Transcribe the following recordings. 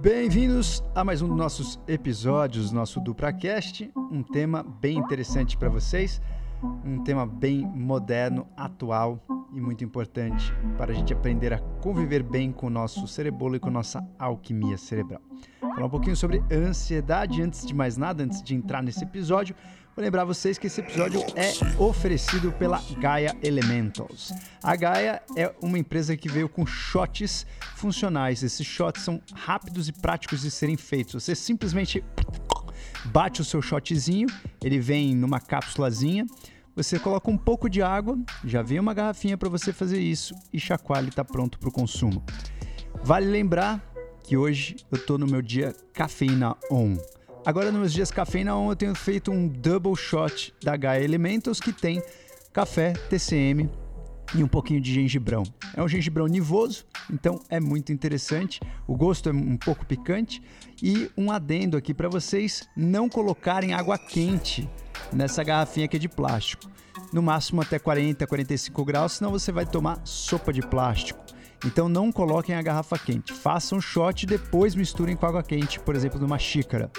Bem-vindos a mais um dos nossos episódios, nosso DupraCast, um tema bem interessante para vocês, um tema bem moderno, atual e muito importante para a gente aprender a conviver bem com o nosso cerebolo e com a nossa alquimia cerebral. Falar um pouquinho sobre ansiedade antes de mais nada, antes de entrar nesse episódio, Vou lembrar vocês que esse episódio é oferecido pela Gaia Elementals. A Gaia é uma empresa que veio com shots funcionais. Esses shots são rápidos e práticos de serem feitos. Você simplesmente bate o seu shotzinho, ele vem numa cápsulazinha. Você coloca um pouco de água, já vem uma garrafinha para você fazer isso e chacoalha e está pronto para o consumo. Vale lembrar que hoje eu estou no meu dia cafeína on. Agora, nos dias cafeína on, eu tenho feito um double shot da Gaia Elementals que tem café, TCM e um pouquinho de gengibrão. É um gengibrão nivoso, então é muito interessante. O gosto é um pouco picante e um adendo aqui para vocês não colocarem água quente nessa garrafinha aqui de plástico. No máximo até 40, 45 graus, senão você vai tomar sopa de plástico. Então não coloquem a garrafa quente. Façam shot e depois misturem com água quente, por exemplo, numa xícara.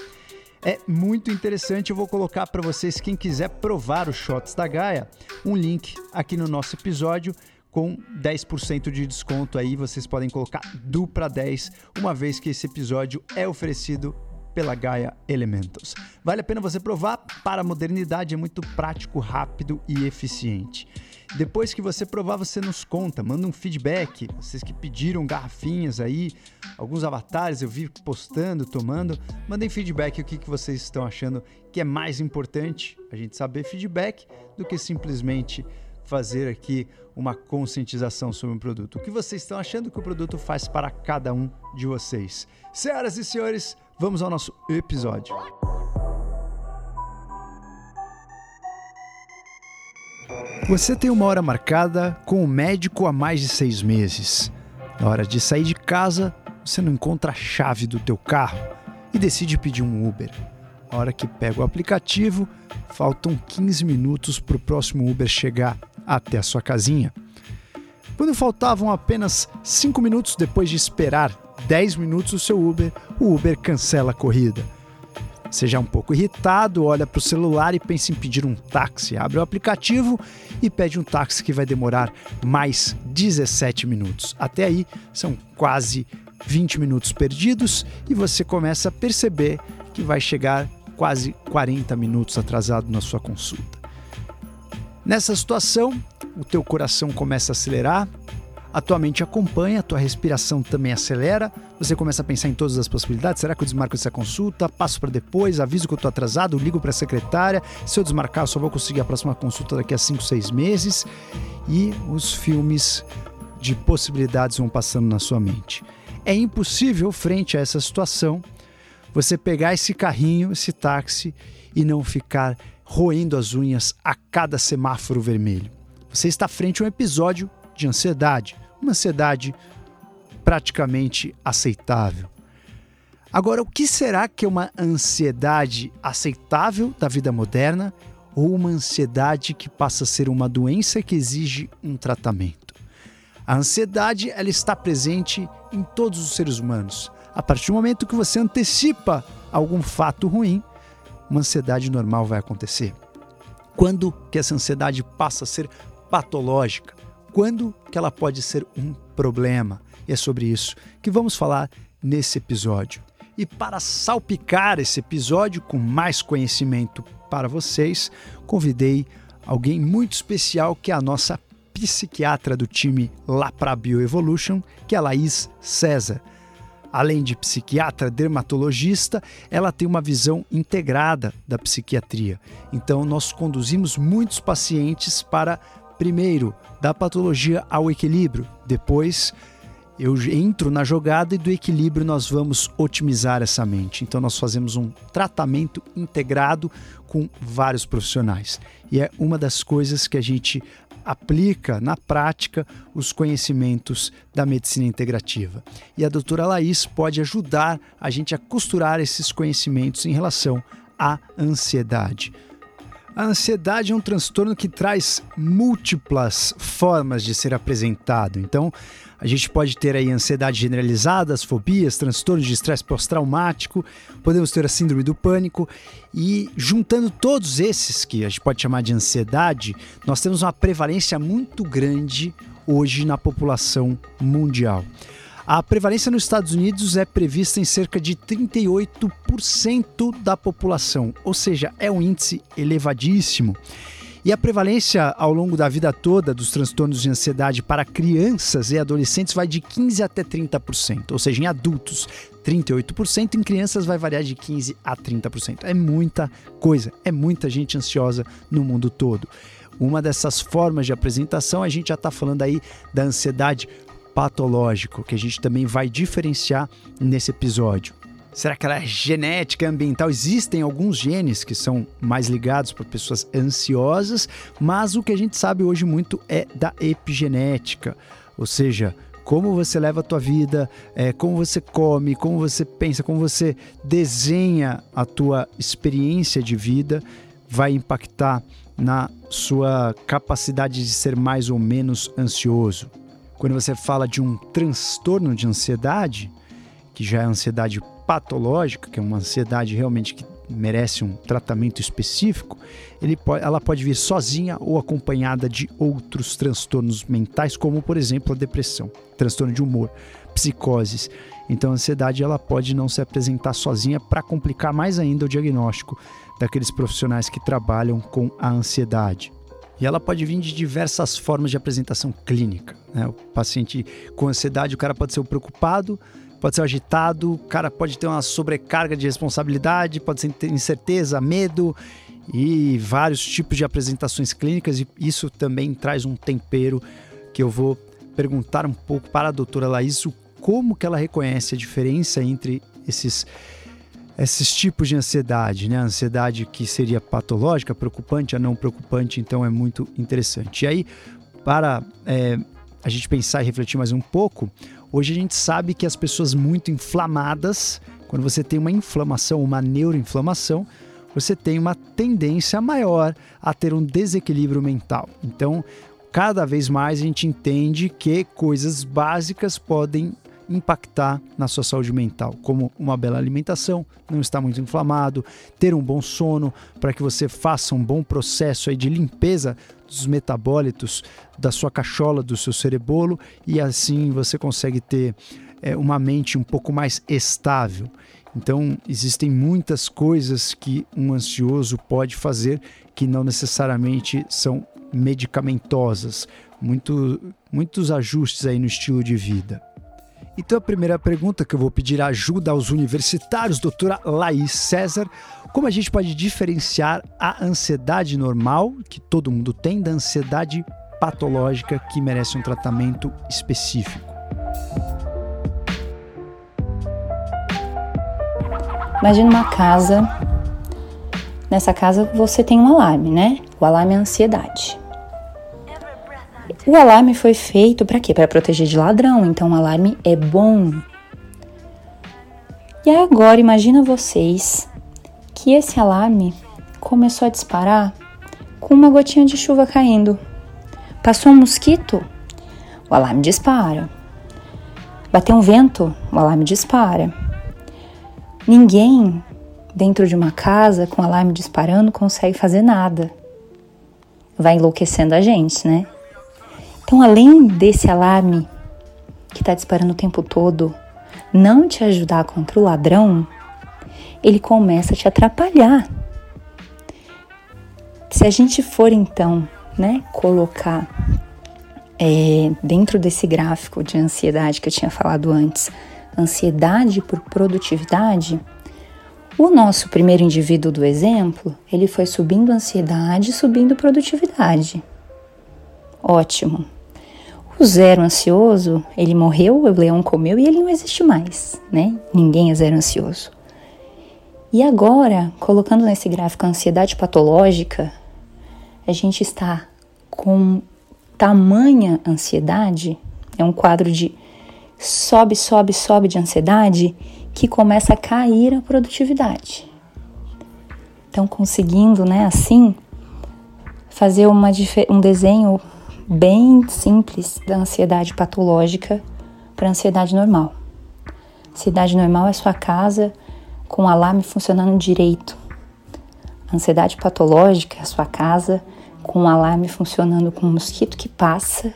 É muito interessante, eu vou colocar para vocês, quem quiser provar os shots da Gaia, um link aqui no nosso episódio com 10% de desconto aí, vocês podem colocar dupla 10, uma vez que esse episódio é oferecido pela Gaia Elementals. Vale a pena você provar, para a modernidade é muito prático, rápido e eficiente. Depois que você provar, você nos conta, manda um feedback. Vocês que pediram garrafinhas aí, alguns avatares eu vi postando, tomando, mandem feedback o que, que vocês estão achando que é mais importante a gente saber feedback do que simplesmente fazer aqui uma conscientização sobre um produto. O que vocês estão achando que o produto faz para cada um de vocês? Senhoras e senhores, vamos ao nosso episódio. Você tem uma hora marcada com o médico há mais de seis meses. Na hora de sair de casa, você não encontra a chave do teu carro e decide pedir um Uber. Na hora que pega o aplicativo, faltam 15 minutos para o próximo Uber chegar até a sua casinha. Quando faltavam apenas 5 minutos depois de esperar 10 minutos o seu Uber, o Uber cancela a corrida Seja um pouco irritado, olha para o celular e pensa em pedir um táxi. Abre o aplicativo e pede um táxi que vai demorar mais 17 minutos. Até aí são quase 20 minutos perdidos e você começa a perceber que vai chegar quase 40 minutos atrasado na sua consulta. Nessa situação, o teu coração começa a acelerar, a tua mente acompanha, a tua respiração também acelera, você começa a pensar em todas as possibilidades. Será que eu desmarco essa consulta? Passo para depois, aviso que eu estou atrasado, ligo para a secretária. Se eu desmarcar, eu só vou conseguir a próxima consulta daqui a 5, 6 meses. E os filmes de possibilidades vão passando na sua mente. É impossível, frente a essa situação, você pegar esse carrinho, esse táxi e não ficar roendo as unhas a cada semáforo vermelho. Você está frente a um episódio de ansiedade, uma ansiedade praticamente aceitável. Agora, o que será que é uma ansiedade aceitável da vida moderna ou uma ansiedade que passa a ser uma doença que exige um tratamento? A ansiedade ela está presente em todos os seres humanos. A partir do momento que você antecipa algum fato ruim, uma ansiedade normal vai acontecer. Quando que essa ansiedade passa a ser patológica? Quando que ela pode ser um problema. E é sobre isso que vamos falar nesse episódio. E para salpicar esse episódio com mais conhecimento para vocês, convidei alguém muito especial que é a nossa psiquiatra do time lá para Bioevolution, que é a Laís César. Além de psiquiatra dermatologista, ela tem uma visão integrada da psiquiatria. Então, nós conduzimos muitos pacientes para primeiro, da patologia ao equilíbrio. Depois, eu entro na jogada e do equilíbrio nós vamos otimizar essa mente. Então, nós fazemos um tratamento integrado com vários profissionais. E é uma das coisas que a gente aplica na prática os conhecimentos da medicina integrativa. E a doutora Laís pode ajudar a gente a costurar esses conhecimentos em relação à ansiedade. A ansiedade é um transtorno que traz múltiplas formas de ser apresentado. Então, A gente pode ter aí ansiedade generalizada, as fobias, transtornos de estresse pós-traumático, podemos ter a síndrome do pânico e juntando todos esses que a gente pode chamar de ansiedade, nós temos uma prevalência muito grande hoje na população mundial. A prevalência nos Estados Unidos é prevista em cerca de 38% da população, ou seja, é um índice elevadíssimo. E a prevalência ao longo da vida toda dos transtornos de ansiedade para crianças e adolescentes vai de 15 até 30%, ou seja, em adultos 38%, em crianças vai variar de 15 a 30%. É muita coisa, é muita gente ansiosa no mundo todo. Uma dessas formas de apresentação, a gente já está falando aí da ansiedade patológica, que a gente também vai diferenciar nesse episódio. Será que ela é genética, ambiental? Existem alguns genes que são mais ligados para pessoas ansiosas, mas o que a gente sabe hoje muito é da epigenética, ou seja, como você leva a tua vida, é, como você come, como você pensa, como você desenha a tua experiência de vida, vai impactar na sua capacidade de ser mais ou menos ansioso. Quando você fala de um transtorno de ansiedade, que já é ansiedade patológica, que é uma ansiedade realmente que merece um tratamento específico, pode, ela pode vir sozinha ou acompanhada de outros transtornos mentais, como por exemplo a depressão, transtorno de humor, psicoses. Então a ansiedade ela pode não se apresentar sozinha para complicar mais ainda o diagnóstico daqueles profissionais que trabalham com a ansiedade. E ela pode vir de diversas formas de apresentação clínica. Né? O paciente com ansiedade, o cara pode ser o preocupado, pode ser agitado, o cara pode ter uma sobrecarga de responsabilidade, pode ser incerteza, medo e vários tipos de apresentações clínicas. E isso também traz um tempero que eu vou perguntar um pouco para a doutora Laís como que ela reconhece a diferença entre esses esses tipos de ansiedade, né? A ansiedade que seria patológica, preocupante, a não preocupante, então é muito interessante. E aí, para é, a gente pensar e refletir mais um pouco, hoje a gente sabe que as pessoas muito inflamadas, quando você tem uma inflamação, uma neuroinflamação, você tem uma tendência maior a ter um desequilíbrio mental. Então, cada vez mais a gente entende que coisas básicas podem impactar na sua saúde mental, como uma bela alimentação, não estar muito inflamado, ter um bom sono, para que você faça um bom processo aí de limpeza dos metabólitos da sua cachola, do seu cerebolo, e assim você consegue ter é, uma mente um pouco mais estável. Então, existem muitas coisas que um ansioso pode fazer que não necessariamente são medicamentosas, muito, muitos ajustes aí no estilo de vida. Então a primeira pergunta que eu vou pedir ajuda aos universitários, doutora Laís César, como a gente pode diferenciar a ansiedade normal, que todo mundo tem, da ansiedade patológica que merece um tratamento específico? Imagina uma casa. Nessa casa você tem um alarme, né? O alarme é a ansiedade. O alarme foi feito para quê? Para proteger de ladrão. Então o alarme é bom. E agora imagina vocês que esse alarme começou a disparar com uma gotinha de chuva caindo. Passou um mosquito, o alarme dispara. Bateu um vento, o alarme dispara. Ninguém dentro de uma casa com alarme disparando consegue fazer nada. Vai enlouquecendo a gente, né? Então, além desse alarme que está disparando o tempo todo, não te ajudar contra o ladrão, ele começa a te atrapalhar. Se a gente for então, né, colocar é, dentro desse gráfico de ansiedade que eu tinha falado antes, ansiedade por produtividade, o nosso primeiro indivíduo do exemplo, ele foi subindo ansiedade, subindo produtividade. Ótimo. O zero ansioso, ele morreu, o leão comeu e ele não existe mais, né? Ninguém é zero ansioso. E agora, colocando nesse gráfico a ansiedade patológica, a gente está com tamanha ansiedade, é um quadro de sobe, sobe, sobe de ansiedade que começa a cair a produtividade. Então, conseguindo, né, assim, fazer uma, um desenho bem simples da ansiedade patológica para a ansiedade normal. Ansiedade normal é sua casa com o alarme funcionando direito. Ansiedade patológica é a sua casa com o alarme funcionando com um mosquito que passa,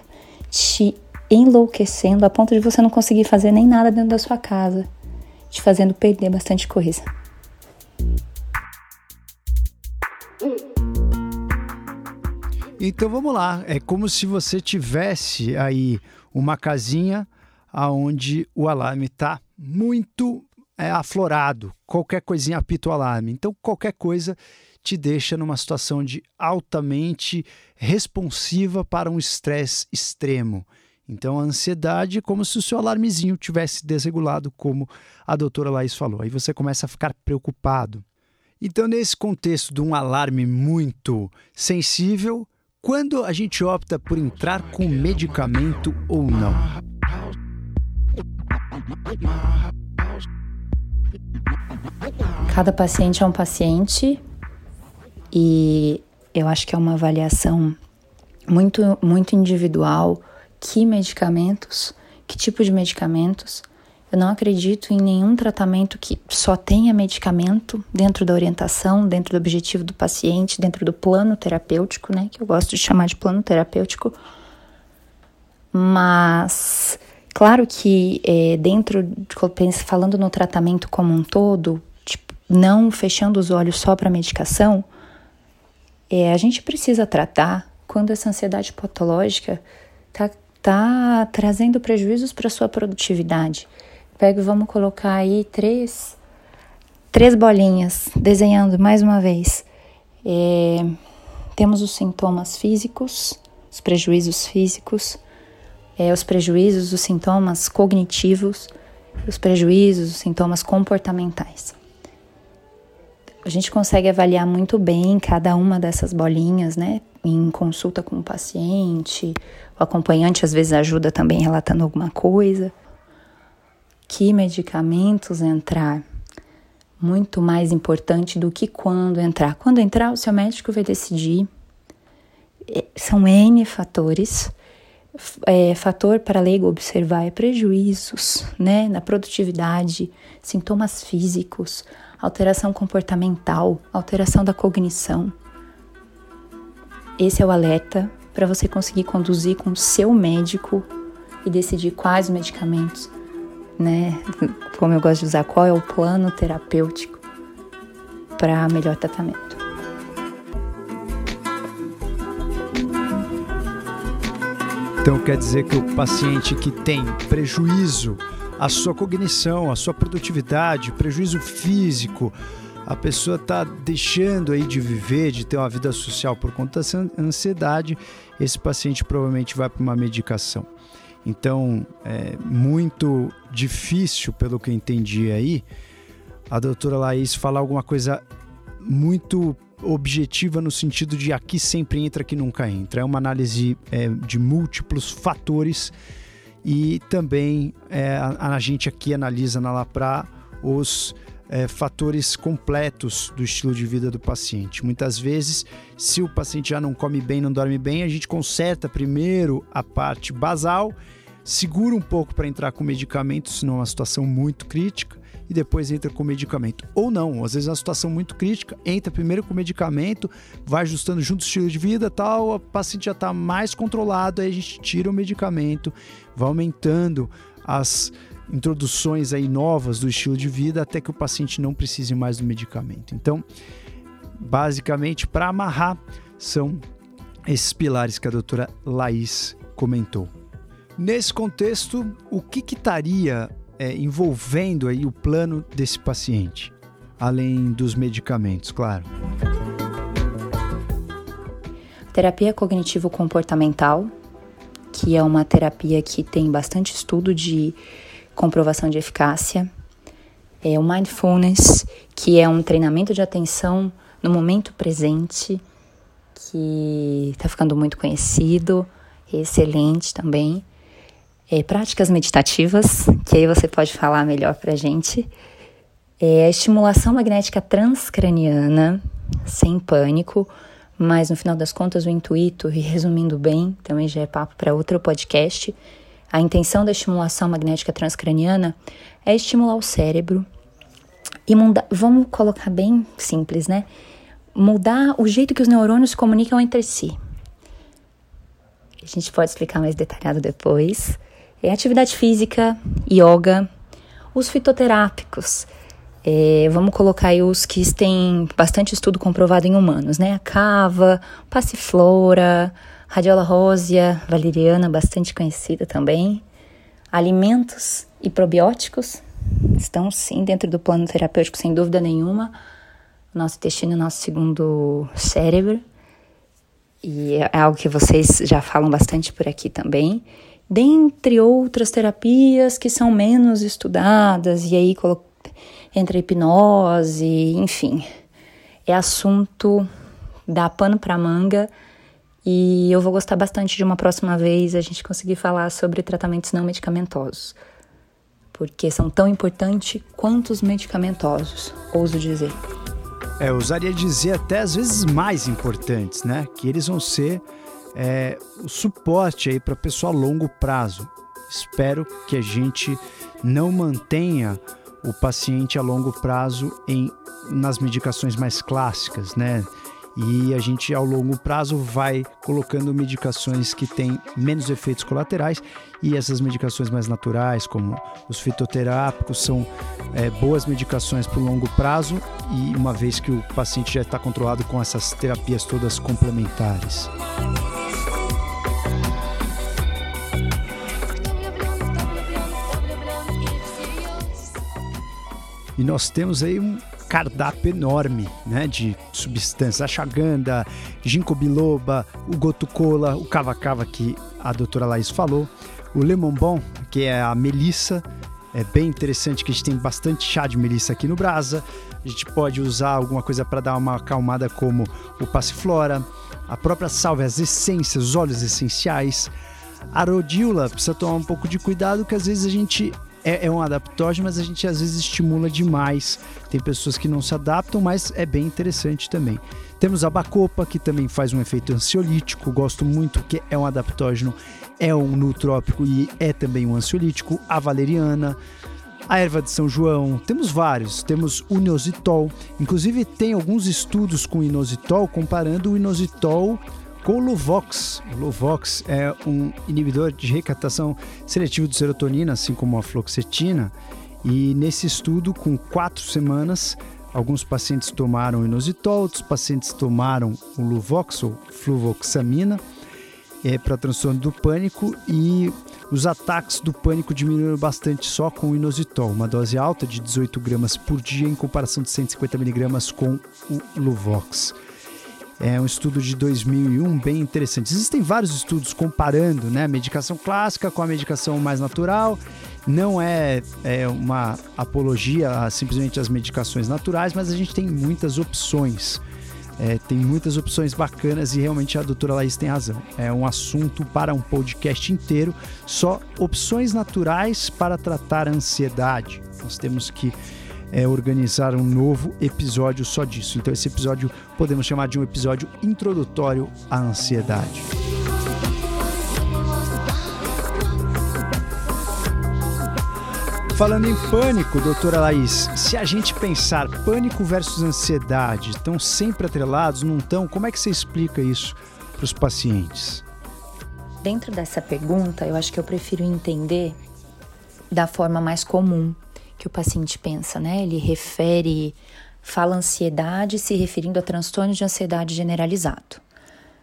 te enlouquecendo a ponto de você não conseguir fazer nem nada dentro da sua casa, te fazendo perder bastante coisa. Então vamos lá, é como se você tivesse aí uma casinha aonde o alarme está muito é, aflorado, qualquer coisinha apita o alarme. Então qualquer coisa te deixa numa situação de altamente responsiva para um estresse extremo. Então, a ansiedade é como se o seu alarmezinho tivesse desregulado, como a doutora Laís falou. Aí você começa a ficar preocupado. Então, nesse contexto de um alarme muito sensível, quando a gente opta por entrar com medicamento ou não? Cada paciente é um paciente e eu acho que é uma avaliação muito, muito individual. Que medicamentos, que tipo de medicamentos. Eu não acredito em nenhum tratamento que só tenha medicamento dentro da orientação, dentro do objetivo do paciente, dentro do plano terapêutico, né? Que eu gosto de chamar de plano terapêutico. Mas, claro que é, dentro, falando no tratamento como um todo, tipo, não fechando os olhos só para a medicação, é, a gente precisa tratar quando essa ansiedade patológica está tá trazendo prejuízos para sua produtividade. Pega e vamos colocar aí três, três bolinhas, desenhando mais uma vez. É, temos os sintomas físicos, os prejuízos físicos, é, os prejuízos, os sintomas cognitivos, os prejuízos, os sintomas comportamentais a gente consegue avaliar muito bem cada uma dessas bolinhas, né? Em consulta com o paciente, o acompanhante às vezes ajuda também relatando alguma coisa. Que medicamentos entrar? Muito mais importante do que quando entrar. Quando entrar, o seu médico vai decidir. É, são N fatores. É, fator para leigo observar é prejuízos, né, na produtividade, sintomas físicos, alteração comportamental, alteração da cognição. Esse é o alerta para você conseguir conduzir com o seu médico e decidir quais medicamentos, né? Como eu gosto de usar, qual é o plano terapêutico para melhor tratamento. Então quer dizer que o paciente que tem prejuízo a sua cognição, a sua produtividade, prejuízo físico. A pessoa está deixando aí de viver, de ter uma vida social por conta dessa ansiedade. Esse paciente provavelmente vai para uma medicação. Então, é muito difícil, pelo que eu entendi aí, a doutora Laís falar alguma coisa muito objetiva no sentido de aqui sempre entra, aqui nunca entra. É uma análise é, de múltiplos fatores e também é, a, a, gente aqui analisa na Lapra os é, fatores completos do estilo de vida do paciente. Muitas vezes, se o paciente já não come bem, não dorme bem, a gente conserta primeiro a parte basal, segura um pouco para entrar com medicamento, se não é uma situação muito crítica, e depois entra com medicamento. Ou não, às vezes é uma situação muito crítica, entra primeiro com medicamento, vai ajustando junto o estilo de vida tal, o paciente já está mais controlado, aí a gente tira o medicamento, vai aumentando as introduções aí novas do estilo de vida até que o paciente não precise mais do medicamento. Então, basicamente, para amarrar, são esses pilares que a doutora Laís comentou. Nesse contexto, o que, que estaria é, envolvendo aí o plano desse paciente, além dos medicamentos, claro. Terapia cognitivo-comportamental, que é uma terapia que tem bastante estudo de comprovação de eficácia. É o mindfulness, que é um treinamento de atenção no momento presente, que está ficando muito conhecido, excelente também é, práticas meditativas, que aí você pode falar melhor para a gente. É, estimulação magnética transcraniana, sem pânico, mas no final das contas o intuito, e resumindo bem, também já é papo para outro podcast, a intenção da estimulação magnética transcraniana é estimular o cérebro e mudar, vamos colocar bem simples, né? Mudar o jeito que os neurônios comunicam entre si. A gente pode explicar mais detalhado depois. É atividade física, yoga, os fitoterápicos. É, vamos colocar aí os que têm bastante estudo comprovado em humanos, né? A cava, passiflora, radiola rósea, valeriana, bastante conhecida também. Alimentos e probióticos estão sim dentro do plano terapêutico, sem dúvida nenhuma. Nosso intestino é nosso segundo cérebro. E é algo que vocês já falam bastante por aqui também. Dentre outras terapias que são menos estudadas, e aí entra hipnose, enfim. É assunto da pano para manga e eu vou gostar bastante de uma próxima vez a gente conseguir falar sobre tratamentos não medicamentosos, porque são tão importantes quanto os medicamentosos, ouso dizer. É, eu usaria dizer até às vezes mais importantes, né? Que eles vão ser é, o suporte aí para pessoa a longo prazo. Espero que a gente não mantenha o paciente a longo prazo em, nas medicações mais clássicas, né? E a gente, ao longo prazo, vai colocando medicações que têm menos efeitos colaterais e essas medicações mais naturais, como os fitoterápicos, são é, boas medicações para o longo prazo e uma vez que o paciente já está controlado com essas terapias todas complementares. E nós temos aí um cardápio enorme né, de substâncias. Ashwagandha, ginkgo biloba, o gotu-cola, o cava-cava que a doutora Laís falou, o lemon bom, que é a melissa, é bem interessante que a gente tem bastante chá de melissa aqui no Brasa. A gente pode usar alguma coisa para dar uma acalmada como o passiflora, a própria salve, as essências, os óleos essenciais. A rodiola precisa tomar um pouco de cuidado que às vezes a gente é, é um adaptógeno, mas a gente às vezes estimula demais. Tem pessoas que não se adaptam, mas é bem interessante também. Temos a bacopa, que também faz um efeito ansiolítico, gosto muito, que é um adaptógeno, é um nutrópico e é também um ansiolítico. A valeriana, a erva de São João, temos vários, temos o inositol, inclusive tem alguns estudos com inositol comparando o inositol com o Luvox. O Luvox é um inibidor de recaptação seletiva de serotonina, assim como a fluoxetina. E nesse estudo, com quatro semanas, alguns pacientes tomaram inositol, outros pacientes tomaram o Luvox ou fluvoxamina é, para transtorno do pânico e os ataques do pânico diminuíram bastante só com o inositol, uma dose alta de 18 gramas por dia em comparação de 150 miligramas com o Luvox. É um estudo de 2001 bem interessante. Existem vários estudos comparando né, a medicação clássica com a medicação mais natural. Não é, é uma apologia a simplesmente as medicações naturais, mas a gente tem muitas opções. É, tem muitas opções bacanas e realmente a doutora Laís tem razão. É um assunto para um podcast inteiro, só opções naturais para tratar a ansiedade. Nós temos que é, organizar um novo episódio só disso. Então, esse episódio podemos chamar de um episódio introdutório à ansiedade. Falando em pânico, doutora Laís, se a gente pensar pânico versus ansiedade estão sempre atrelados, não estão, como é que você explica isso para os pacientes? Dentro dessa pergunta, eu acho que eu prefiro entender da forma mais comum, que o paciente pensa, né? Ele refere, fala ansiedade se referindo a transtorno de ansiedade generalizado.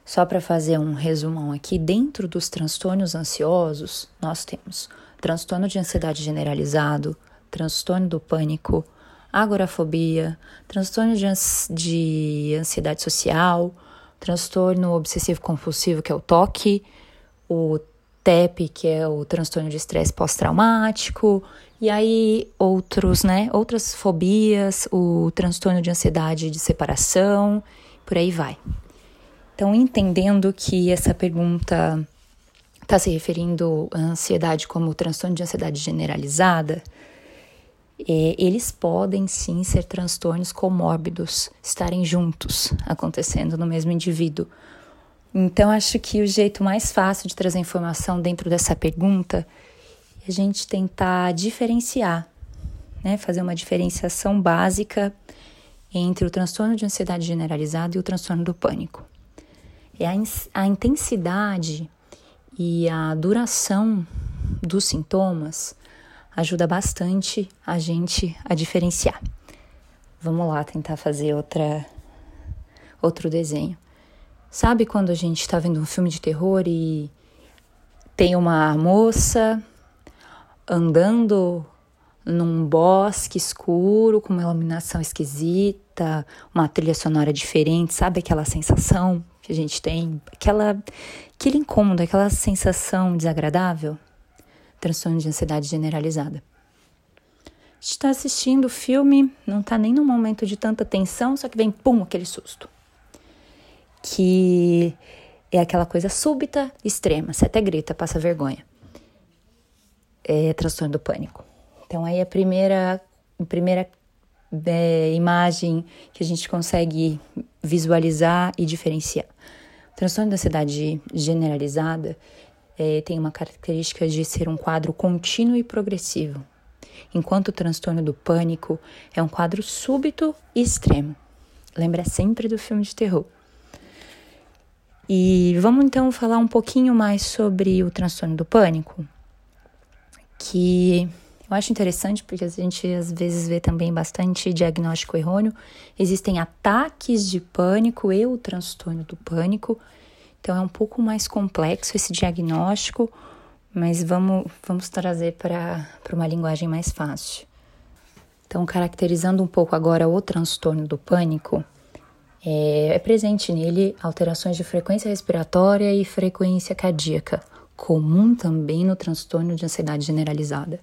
Só para fazer um resumão aqui, dentro dos transtornos ansiosos, nós temos transtorno de ansiedade generalizado, transtorno do pânico, agorafobia, transtorno de, de ansiedade social, transtorno obsessivo compulsivo, que é o TOC, o TEP, que é o transtorno de estresse pós-traumático, e aí outros, né, outras fobias, o transtorno de ansiedade de separação, por aí vai. Então, entendendo que essa pergunta está se referindo à ansiedade como transtorno de ansiedade generalizada, é, eles podem sim ser transtornos comórbidos, estarem juntos, acontecendo no mesmo indivíduo. Então, acho que o jeito mais fácil de trazer informação dentro dessa pergunta é a gente tentar diferenciar, né? fazer uma diferenciação básica entre o transtorno de ansiedade generalizada e o transtorno do pânico. É a, a intensidade e a duração dos sintomas ajuda bastante a gente a diferenciar. Vamos lá tentar fazer outra outro desenho. Sabe quando a gente está vendo um filme de terror e tem uma moça andando num bosque escuro com uma iluminação esquisita, uma trilha sonora diferente, sabe aquela sensação que a gente tem, aquela aquele incômodo, aquela sensação desagradável? Transtorno de ansiedade generalizada. Está assistindo o filme, não está nem num momento de tanta tensão, só que vem pum, aquele susto que é aquela coisa súbita, extrema. Você até grita, passa vergonha. É transtorno do pânico. Então, aí a primeira, a primeira é, imagem que a gente consegue visualizar e diferenciar. O transtorno da ansiedade generalizada é, tem uma característica de ser um quadro contínuo e progressivo, enquanto o transtorno do pânico é um quadro súbito e extremo. Lembra sempre do filme de terror. E vamos então falar um pouquinho mais sobre o transtorno do pânico, que eu acho interessante porque a gente às vezes vê também bastante diagnóstico errôneo. Existem ataques de pânico e o transtorno do pânico, então é um pouco mais complexo esse diagnóstico, mas vamos, vamos trazer para uma linguagem mais fácil. Então, caracterizando um pouco agora o transtorno do pânico, é, é presente nele alterações de frequência respiratória e frequência cardíaca, comum também no transtorno de ansiedade generalizada.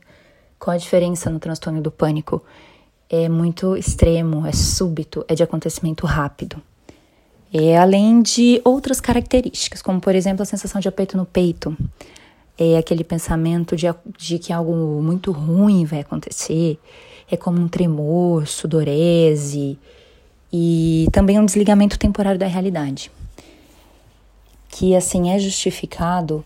Qual a diferença no transtorno do pânico? É muito extremo, é súbito, é de acontecimento rápido. É, além de outras características, como por exemplo a sensação de aperto no peito, é aquele pensamento de, de que algo muito ruim vai acontecer, é como um tremor, sudorese, e também um desligamento temporário da realidade, que assim é justificado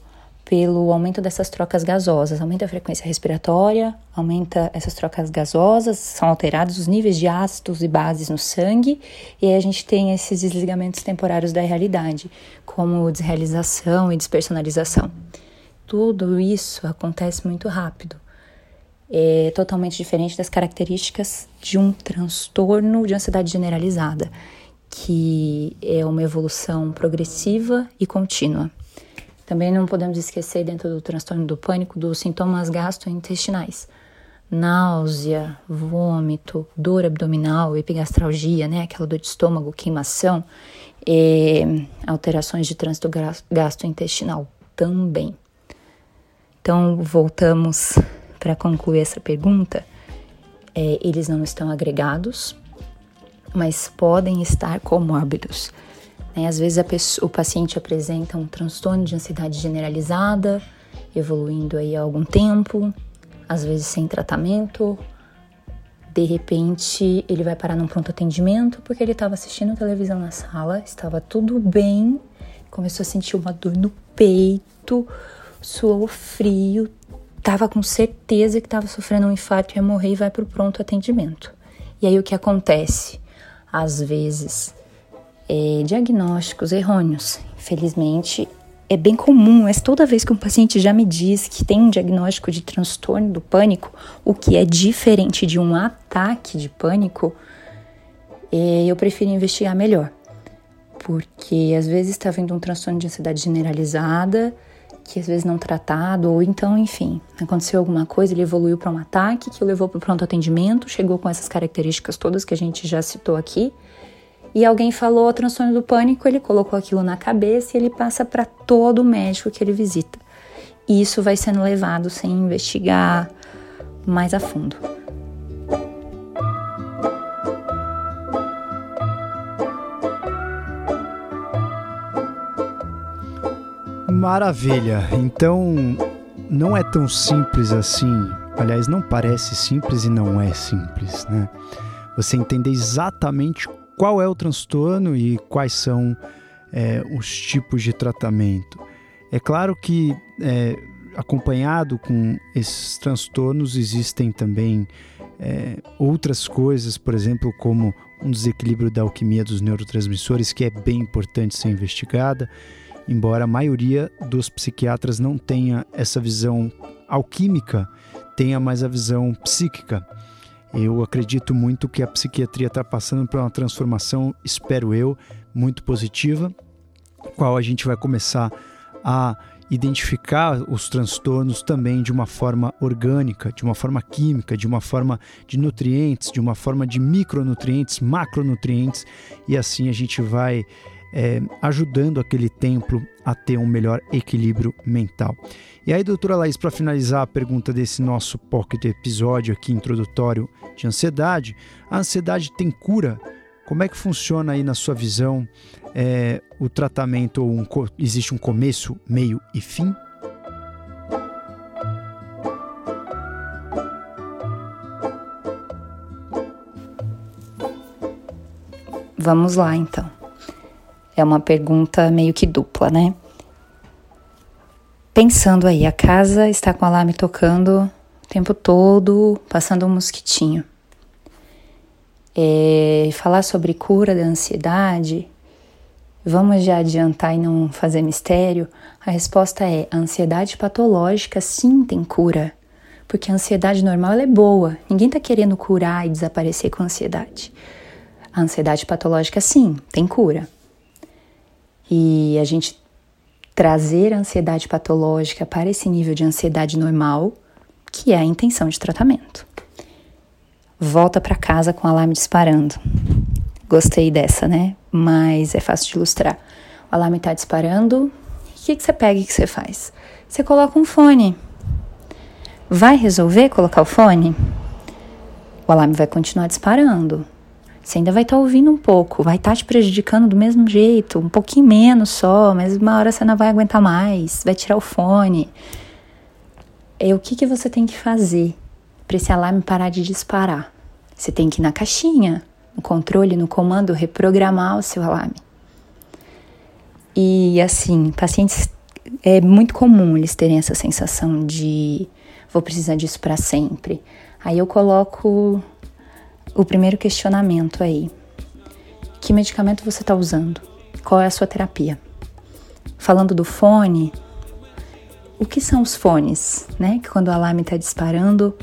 pelo aumento dessas trocas gasosas, aumenta a frequência respiratória, aumenta essas trocas gasosas, são alterados os níveis de ácidos e bases no sangue, e aí a gente tem esses desligamentos temporários da realidade, como desrealização e despersonalização. Tudo isso acontece muito rápido é totalmente diferente das características de um transtorno de ansiedade generalizada, que é uma evolução progressiva e contínua. Também não podemos esquecer, dentro do transtorno do pânico, dos sintomas gastrointestinais. Náusea, vômito, dor abdominal, epigastralgia, né, aquela dor de estômago, queimação, e alterações de trânsito gastrointestinal também. Então, voltamos para concluir essa pergunta, é, eles não estão agregados, mas podem estar comórbidos. Né? Às vezes pessoa, o paciente apresenta um transtorno de ansiedade generalizada, evoluindo aí há algum tempo, às vezes sem tratamento. De repente, ele vai parar num pronto atendimento porque ele estava assistindo televisão na sala, estava tudo bem, começou a sentir uma dor no peito, suou frio, estava com certeza que estava sofrendo um infarto ia morrer e vai para o pronto atendimento. E aí o que acontece? Às vezes, é, diagnósticos errôneos. Infelizmente, é bem comum, mas toda vez que um paciente já me diz que tem um diagnóstico de transtorno do pânico, o que é diferente de um ataque de pânico, é, eu prefiro investigar melhor. Porque às vezes está vendo um transtorno de ansiedade generalizada que às vezes não tratado, ou então, enfim, aconteceu alguma coisa, ele evoluiu para um ataque que o levou para o pronto atendimento, chegou com essas características todas que a gente já citou aqui, e alguém falou transtorno do pânico, ele colocou aquilo na cabeça e ele passa para todo médico que ele visita. E isso vai sendo levado sem investigar mais a fundo. Maravilha. Então, não é tão simples assim aliás, não parece simples e não é simples, né? Você entender exatamente qual é o transtorno e quais são é, os tipos de tratamento. É claro que é, acompanhado com esses transtornos existem também é, outras coisas, por exemplo, como um desequilíbrio da alquimia dos neurotransmissores, que é bem importante ser investigada, embora a maioria dos psiquiatras não tenha essa visão alquímica, tenha mais a visão psíquica. Eu acredito muito que a psiquiatria está passando por uma transformação, espero eu, muito positiva, qual a gente vai começar a identificar os transtornos também de uma forma orgânica, de uma forma química, de uma forma de nutrientes, de uma forma de micronutrientes, macronutrientes, e assim a gente vai é, ajudando aquele templo a ter um melhor equilíbrio mental. E aí, doutora Laís, para finalizar a pergunta desse nosso pocket episódio aqui introdutório de ansiedade, a ansiedade tem cura? Como é que funciona aí na sua visão é, o tratamento? Um, existe um começo, meio e fim? Vamos lá então. É uma pergunta meio que dupla, né? Pensando aí, a casa está com o alarme tocando o tempo todo, passando um mosquitinho é, falar sobre cura da ansiedade, vamos já adiantar e não fazer mistério? A resposta é: a ansiedade patológica sim tem cura, porque a ansiedade normal é boa, ninguém está querendo curar e desaparecer com a ansiedade. A ansiedade patológica sim tem cura. E a gente trazer a ansiedade patológica para esse nível de ansiedade normal, que é a intenção de tratamento volta para casa com o alarme disparando. Gostei dessa, né? Mas é fácil de ilustrar. O alarme está disparando. O que, que você pega e que você faz? Você coloca um fone. Vai resolver colocar o fone? O alarme vai continuar disparando. Você ainda vai estar tá ouvindo um pouco, vai estar tá te prejudicando do mesmo jeito, um pouquinho menos só, mas uma hora você não vai aguentar mais, vai tirar o fone. É o que, que você tem que fazer para esse alarme parar de disparar. Você tem que ir na caixinha, no controle, no comando, reprogramar o seu alarme. E assim, pacientes é muito comum eles terem essa sensação de vou precisar disso para sempre. Aí eu coloco o primeiro questionamento aí. Que medicamento você está usando? Qual é a sua terapia? Falando do fone, o que são os fones, né? Que quando o alarme está disparando,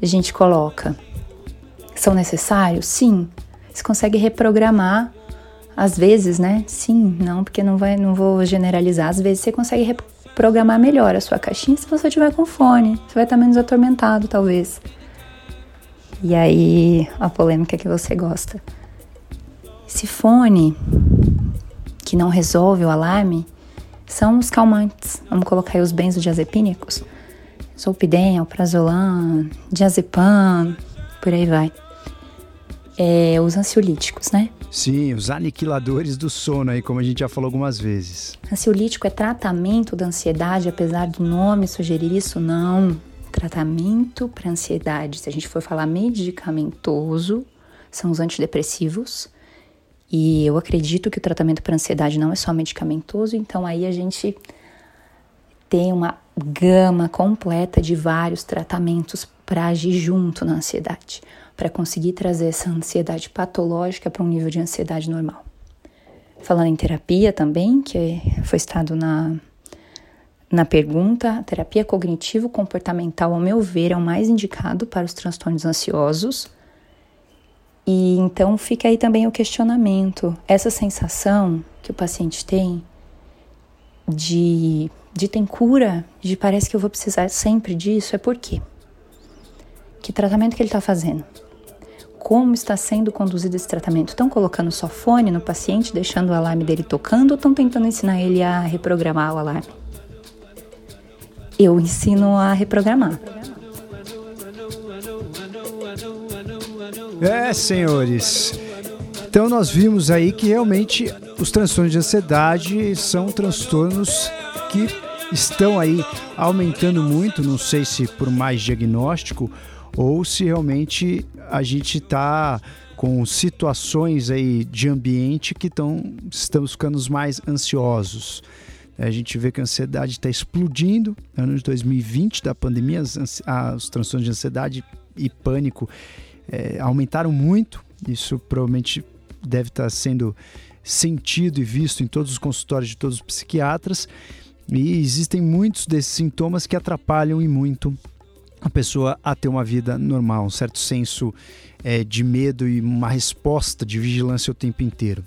a gente coloca. São necessários? Sim. Você consegue reprogramar às vezes, né? Sim, não, porque não vai, não vou generalizar. Às vezes você consegue reprogramar melhor a sua caixinha se você tiver com fone. Você vai estar menos atormentado, talvez. E aí, a polêmica que você gosta. Esse fone que não resolve o alarme são os calmantes. Vamos colocar aí os benzodiazepínicos Zolpidem, Alprazolam, Diazepam, por aí vai. É, os ansiolíticos, né? Sim, os aniquiladores do sono aí, como a gente já falou algumas vezes. Ansiolítico é tratamento da ansiedade, apesar do nome sugerir isso, não. Tratamento para ansiedade, se a gente for falar medicamentoso, são os antidepressivos. E eu acredito que o tratamento para ansiedade não é só medicamentoso, então aí a gente tem uma gama completa de vários tratamentos para agir junto na ansiedade, para conseguir trazer essa ansiedade patológica para um nível de ansiedade normal. Falando em terapia também, que foi estado na, na pergunta, terapia cognitivo-comportamental, ao meu ver, é o mais indicado para os transtornos ansiosos. E então fica aí também o questionamento: essa sensação que o paciente tem de de tem cura, de parece que eu vou precisar sempre disso, é por quê? Que tratamento que ele está fazendo? Como está sendo conduzido esse tratamento? Estão colocando só fone no paciente, deixando o alarme dele tocando, ou estão tentando ensinar ele a reprogramar o alarme? Eu ensino a reprogramar. É, senhores. Então nós vimos aí que realmente os transtornos de ansiedade são transtornos que estão aí aumentando muito, não sei se por mais diagnóstico ou se realmente a gente está com situações aí de ambiente que estão estamos ficando mais ansiosos. A gente vê que a ansiedade está explodindo. Ano de 2020 da pandemia, as, as transtornos de ansiedade e pânico é, aumentaram muito. Isso provavelmente deve estar tá sendo sentido e visto em todos os consultórios de todos os psiquiatras. E existem muitos desses sintomas que atrapalham e muito a pessoa a ter uma vida normal, um certo senso é, de medo e uma resposta de vigilância o tempo inteiro.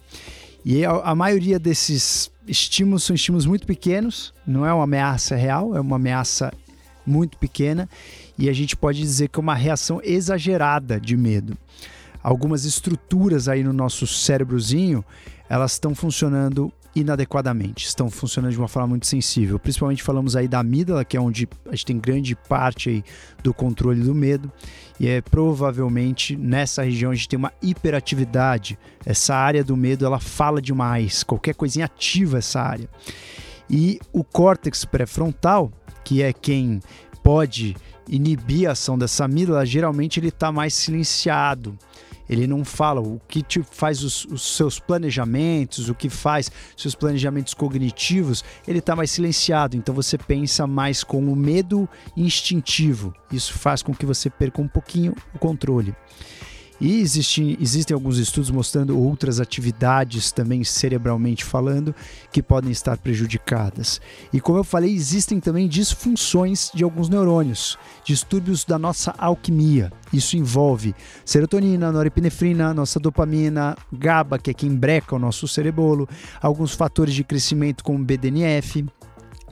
E a, a, maioria desses estímulos são estímulos muito pequenos, não é uma ameaça real, é uma ameaça muito pequena e a gente pode dizer que é uma reação exagerada de medo. Algumas estruturas aí no nosso cérebrozinho, elas estão funcionando inadequadamente, estão funcionando de uma forma muito sensível. Principalmente falamos aí da amígdala, que é onde a gente tem grande parte aí do controle do medo, e é provavelmente nessa região a gente tem uma hiperatividade. Essa área do medo, ela fala demais, qualquer coisinha ativa essa área. E o córtex pré-frontal, que é quem pode inibir a ação dessa amígdala, geralmente ele está mais silenciado ele não fala o que te faz os, os seus planejamentos, o que faz seus planejamentos cognitivos, ele está mais silenciado. Então você pensa mais com o medo instintivo. Isso faz com que você perca um pouquinho o controle. E existem, existem alguns estudos mostrando outras atividades também cerebralmente falando que podem estar prejudicadas. E como eu falei, existem também disfunções de alguns neurônios, distúrbios da nossa alquimia. Isso envolve serotonina, norepinefrina, nossa dopamina, GABA, que é quem breca o nosso cerebolo, alguns fatores de crescimento como BDNF,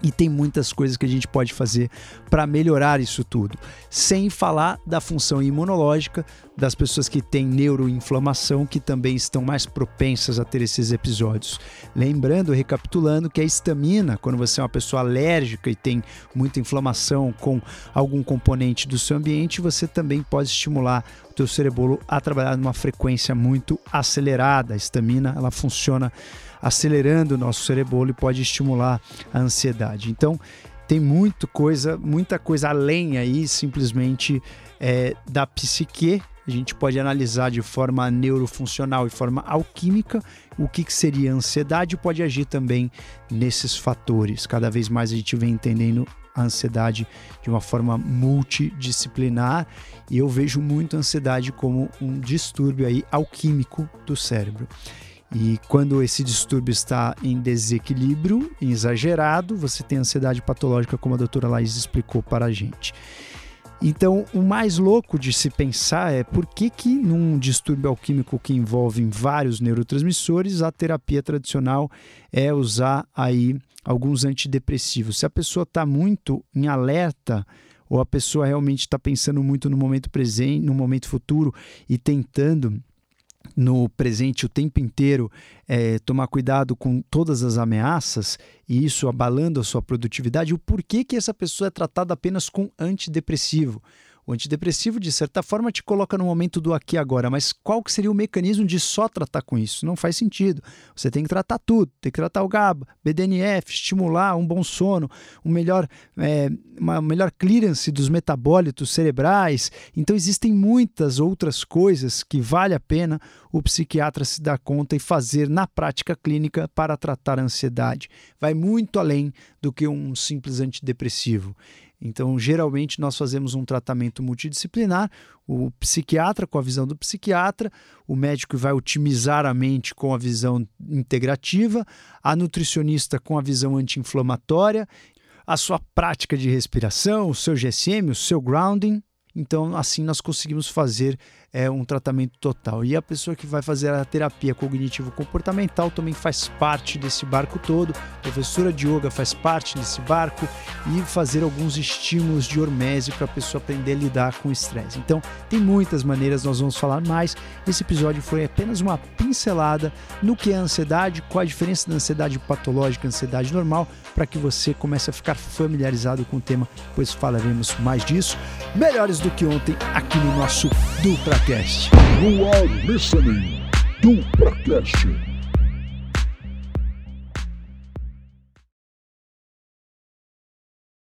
e tem muitas coisas que a gente pode fazer para melhorar isso tudo. Sem falar da função imunológica das pessoas que têm neuroinflamação, que também estão mais propensas a ter esses episódios. Lembrando, recapitulando, que a histamina, quando você é uma pessoa alérgica e tem muita inflamação com algum componente do seu ambiente, você também pode estimular o teu cerebelo a trabalhar numa frequência muito acelerada. A histamina, ela funciona acelerando o nosso cerebolo e pode estimular a ansiedade. Então, tem muito coisa, muita coisa além aí simplesmente é, da psique. A gente pode analisar de forma neurofuncional e forma alquímica o que, que seria ansiedade e pode agir também nesses fatores. Cada vez mais a gente vem entendendo a ansiedade de uma forma multidisciplinar e eu vejo muito a ansiedade como um distúrbio aí alquímico do cérebro. E quando esse distúrbio está em desequilíbrio, em exagerado, você tem ansiedade patológica, como a doutora Laís explicou para a gente. Então, o mais louco de se pensar é por que, que num distúrbio alquímico que envolve vários neurotransmissores, a terapia tradicional é usar aí alguns antidepressivos. Se a pessoa está muito em alerta, ou a pessoa realmente está pensando muito no momento presente, no momento futuro e tentando no presente o tempo inteiro, é, tomar cuidado com todas as ameaças e isso abalando a sua produtividade, o porquê que essa pessoa é tratada apenas com antidepressivo. O antidepressivo, de certa forma, te coloca no momento do aqui e agora, mas qual que seria o mecanismo de só tratar com isso? Não faz sentido. Você tem que tratar tudo, tem que tratar o GABA, BDNF, estimular um bom sono, um melhor, é, uma melhor clearance dos metabólitos cerebrais. Então existem muitas outras coisas que vale a pena o psiquiatra se dar conta e fazer na prática clínica para tratar a ansiedade. Vai muito além do que um simples antidepressivo. Então, geralmente, nós fazemos um tratamento multidisciplinar, o psiquiatra com a visão do psiquiatra, o médico vai otimizar a mente com a visão integrativa, a nutricionista com a visão anti-inflamatória, a sua prática de respiração, o seu GSM, o seu grounding. Então, assim, nós conseguimos fazer é, um tratamento total. E a pessoa que vai fazer a terapia cognitivo-comportamental também faz parte desse barco todo. A professora de yoga faz parte desse barco e fazer alguns estímulos de hormese para a pessoa aprender a lidar com o estresse. Então, tem muitas maneiras, nós vamos falar mais. Esse episódio foi apenas uma pincelada no que é a ansiedade, qual a diferença da ansiedade patológica e ansiedade normal, para que você comece a ficar familiarizado com o tema, pois falaremos mais disso. Melhores do que ontem aqui no nosso Dupracast. You are listening Dupracast.